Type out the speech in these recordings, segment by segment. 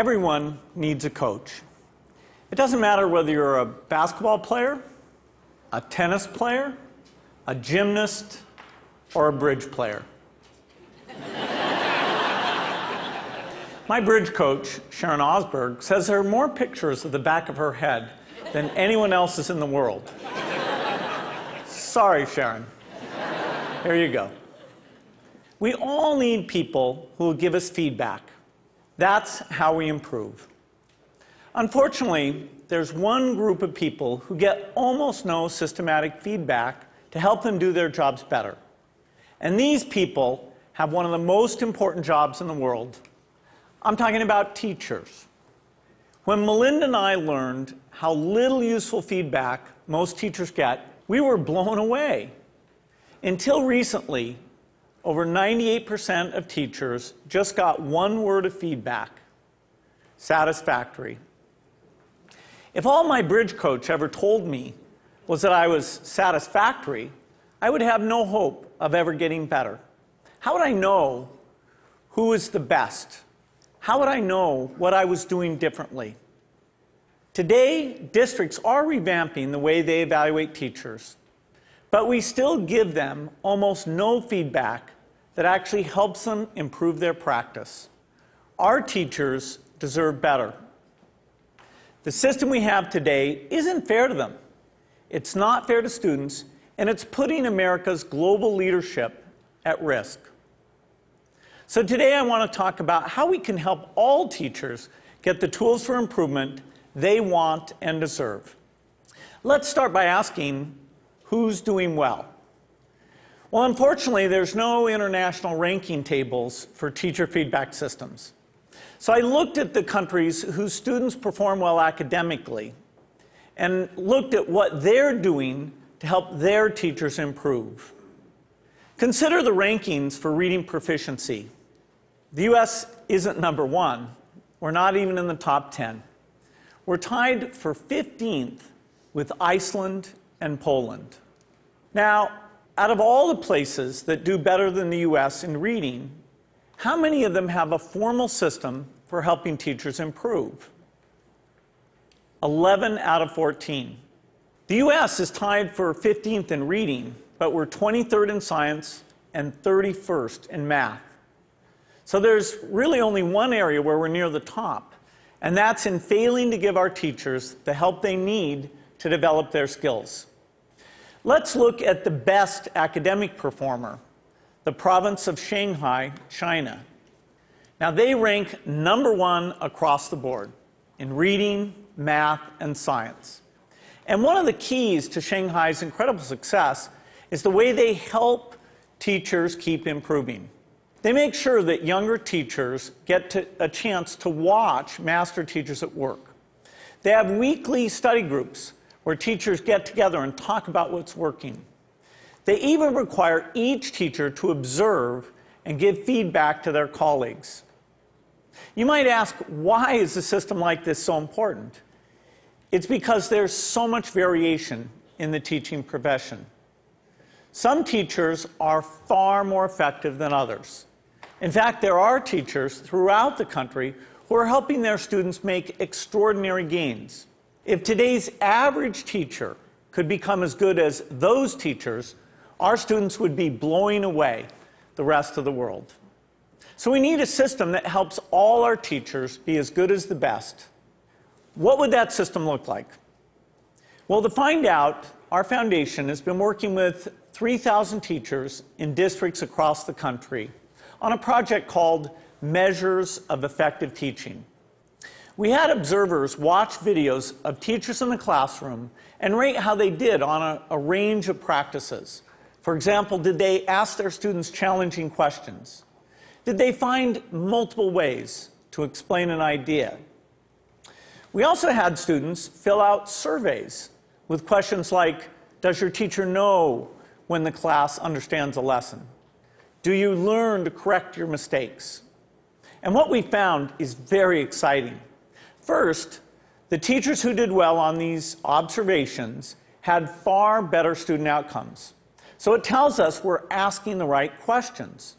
Everyone needs a coach. It doesn't matter whether you're a basketball player, a tennis player, a gymnast, or a bridge player. My bridge coach, Sharon Osberg, says there are more pictures of the back of her head than anyone else's in the world. Sorry, Sharon. Here you go. We all need people who will give us feedback. That's how we improve. Unfortunately, there's one group of people who get almost no systematic feedback to help them do their jobs better. And these people have one of the most important jobs in the world. I'm talking about teachers. When Melinda and I learned how little useful feedback most teachers get, we were blown away. Until recently, over 98% of teachers just got one word of feedback satisfactory. If all my bridge coach ever told me was that I was satisfactory, I would have no hope of ever getting better. How would I know who is the best? How would I know what I was doing differently? Today, districts are revamping the way they evaluate teachers, but we still give them almost no feedback that actually helps them improve their practice. Our teachers deserve better. The system we have today isn't fair to them. It's not fair to students, and it's putting America's global leadership at risk. So today I want to talk about how we can help all teachers get the tools for improvement they want and deserve. Let's start by asking who's doing well. Well, unfortunately, there's no international ranking tables for teacher feedback systems. So I looked at the countries whose students perform well academically and looked at what they're doing to help their teachers improve. Consider the rankings for reading proficiency. The US isn't number one. We're not even in the top 10. We're tied for 15th with Iceland and Poland. Now, out of all the places that do better than the US in reading, how many of them have a formal system for helping teachers improve? 11 out of 14. The US is tied for 15th in reading, but we're 23rd in science and 31st in math. So there's really only one area where we're near the top, and that's in failing to give our teachers the help they need to develop their skills. Let's look at the best academic performer, the province of Shanghai, China. Now, they rank number one across the board in reading, math, and science. And one of the keys to Shanghai's incredible success is the way they help teachers keep improving. They make sure that younger teachers get to, a chance to watch master teachers at work. They have weekly study groups where teachers get together and talk about what's working. They even require each teacher to observe and give feedback to their colleagues. You might ask, why is a system like this so important? It's because there's so much variation in the teaching profession. Some teachers are far more effective than others. In fact, there are teachers throughout the country who are helping their students make extraordinary gains. If today's average teacher could become as good as those teachers, our students would be blowing away the rest of the world. So we need a system that helps all our teachers be as good as the best. What would that system look like? Well, to find out, our foundation has been working with 3,000 teachers in districts across the country on a project called Measures of Effective Teaching. We had observers watch videos of teachers in the classroom and rate how they did on a, a, range of practices. For example, did they ask their students challenging questions? Did they find multiple ways to explain an idea? We also had students fill out surveys with questions like Does your teacher know when the class understands a lesson? Do you learn to correct your mistakes? And what we found is very exciting. First, the teachers who did well on these observations had far better student outcomes. So it tells us we're asking the right questions.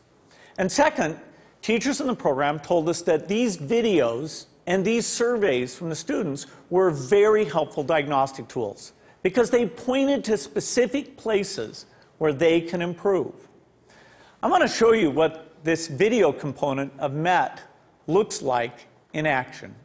And second, teachers in the program told us that these videos And these surveys from the students were very helpful diagnostic tools because they pointed to specific places where they can improve. I want to show you what this video component of MET looks like in action.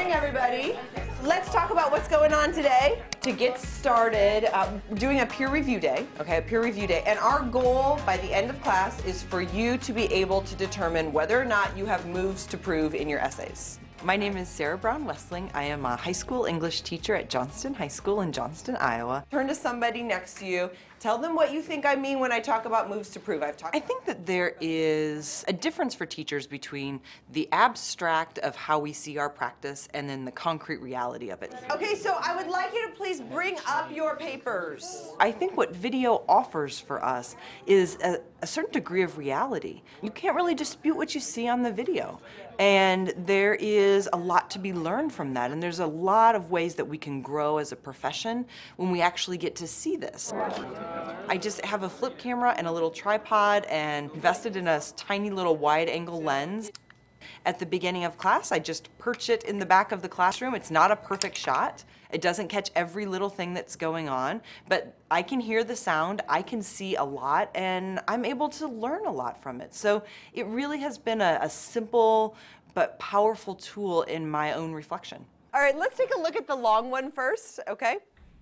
Morning, everybody. Let's talk about what's going on today. To get started, uh, doing a peer review day, okay, a peer review day. And our goal by the end of class is for you to be able to determine whether or not you have moves to prove in your essays. My name is Sarah Brown Wessling. I am a high school English teacher at Johnston High School in Johnston, Iowa. Turn to somebody next to you. Tell them what you think I mean when I talk about moves to prove. I've talked. I think that there is a difference for teachers between the abstract of how we see our practice and then the concrete reality of it. Okay, so I would like you to please bring up your papers. I think what video offers for us is a, a certain degree of reality. You can't really dispute what you see on the video. And there is a lot to be learned from that. And there's a lot of ways that we can grow as a profession when we actually get to see this. I just have a flip camera and a little tripod and invested in a tiny little wide angle lens. At the beginning of class, I just perch it in the back of the classroom. It's not a perfect shot. It doesn't catch every little thing that's going on, but I can hear the sound, I can see a lot, and I'm able to learn a lot from it. So it really has been a, a simple but powerful tool in my own reflection. All right, let's take a look at the long one first, okay?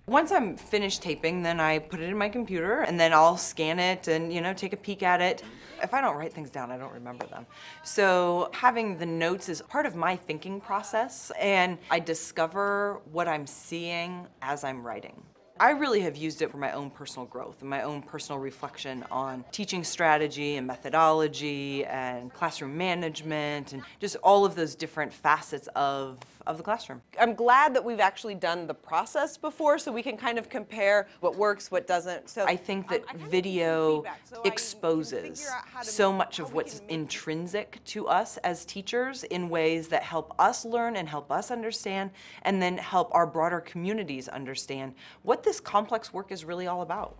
Once I'm finished taping, then I put it in my computer and then I'll scan it and, you know, take a peek at it. If I don't write things down, I don't remember them. So having the notes is part of my thinking process and I discover what I'm seeing as I'm writing. I really have used it for my own personal growth and my own personal reflection on teaching strategy and methodology and classroom management and just all of those different facets of, of the classroom. I'm glad that we've actually done the process before so we can kind of compare what works, what doesn't. So I think that um, I need some video so exposes figure out how to so much of what's intrinsic to us as teachers in ways that help us learn and help us understand, and then help our broader communities understand what this complex work is really all about.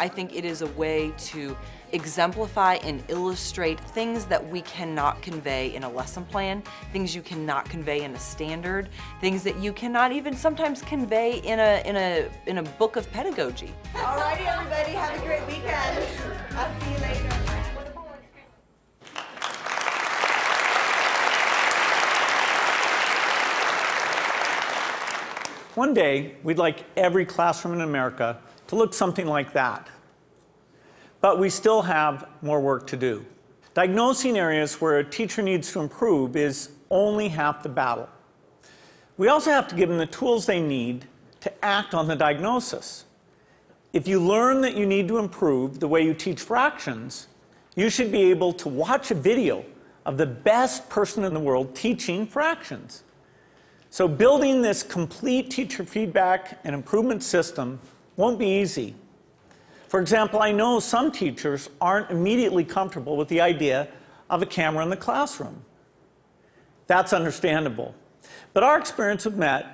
I think it is a way to exemplify and illustrate things that we cannot convey in a lesson plan, things you cannot convey in a standard, things that you cannot even sometimes convey in a in a in a book of pedagogy. All righty, everybody, have a great weekend. One day, we'd like every classroom in America to look something like that. But we still have more work to do. Diagnosing areas where a teacher needs to improve is only half the battle. We also have to give them the tools they need to act on the diagnosis. If you learn that you need to improve the way you teach fractions, you should be able to watch a video of the best person in the world teaching fractions. So building this complete teacher feedback and improvement system won't be easy. For example, I know some teachers aren't immediately comfortable with the idea of a camera in the classroom. That's understandable. But our experience with MET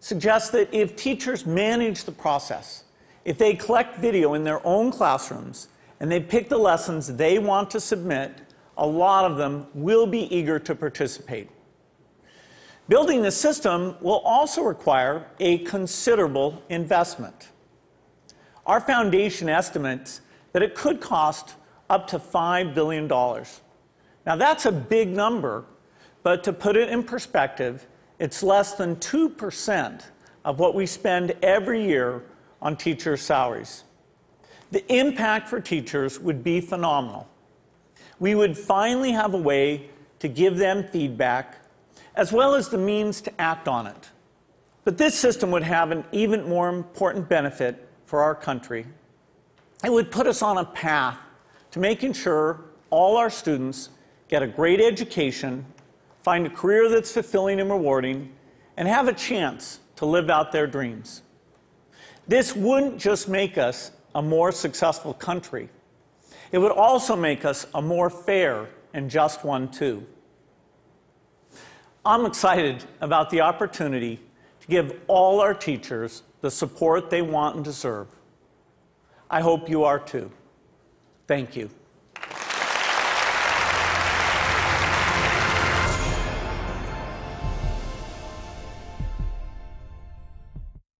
suggests that if teachers manage the process, if they collect video in their own classrooms and they pick the lessons they want to submit, a lot of them will be eager to participate. Building the system will also require a considerable investment. Our foundation estimates that it could cost up to $5 billion. Now, that's a big number, but to put it in perspective, it's less than 2% of what we spend every year on teachers' salaries. The impact for teachers would be phenomenal. We would finally have a way to give them feedback as well as the means to act on it. But this system would have an even more important benefit for our country. It would put us on a path to making sure all our students get a great education, find a career that's fulfilling and rewarding, and have a chance to live out their dreams. This wouldn't just make us a more successful country, it would also make us a more fair and just one, too. I'm excited about the opportunity to give all our teachers the support they want and deserve. I hope you are too. Thank you.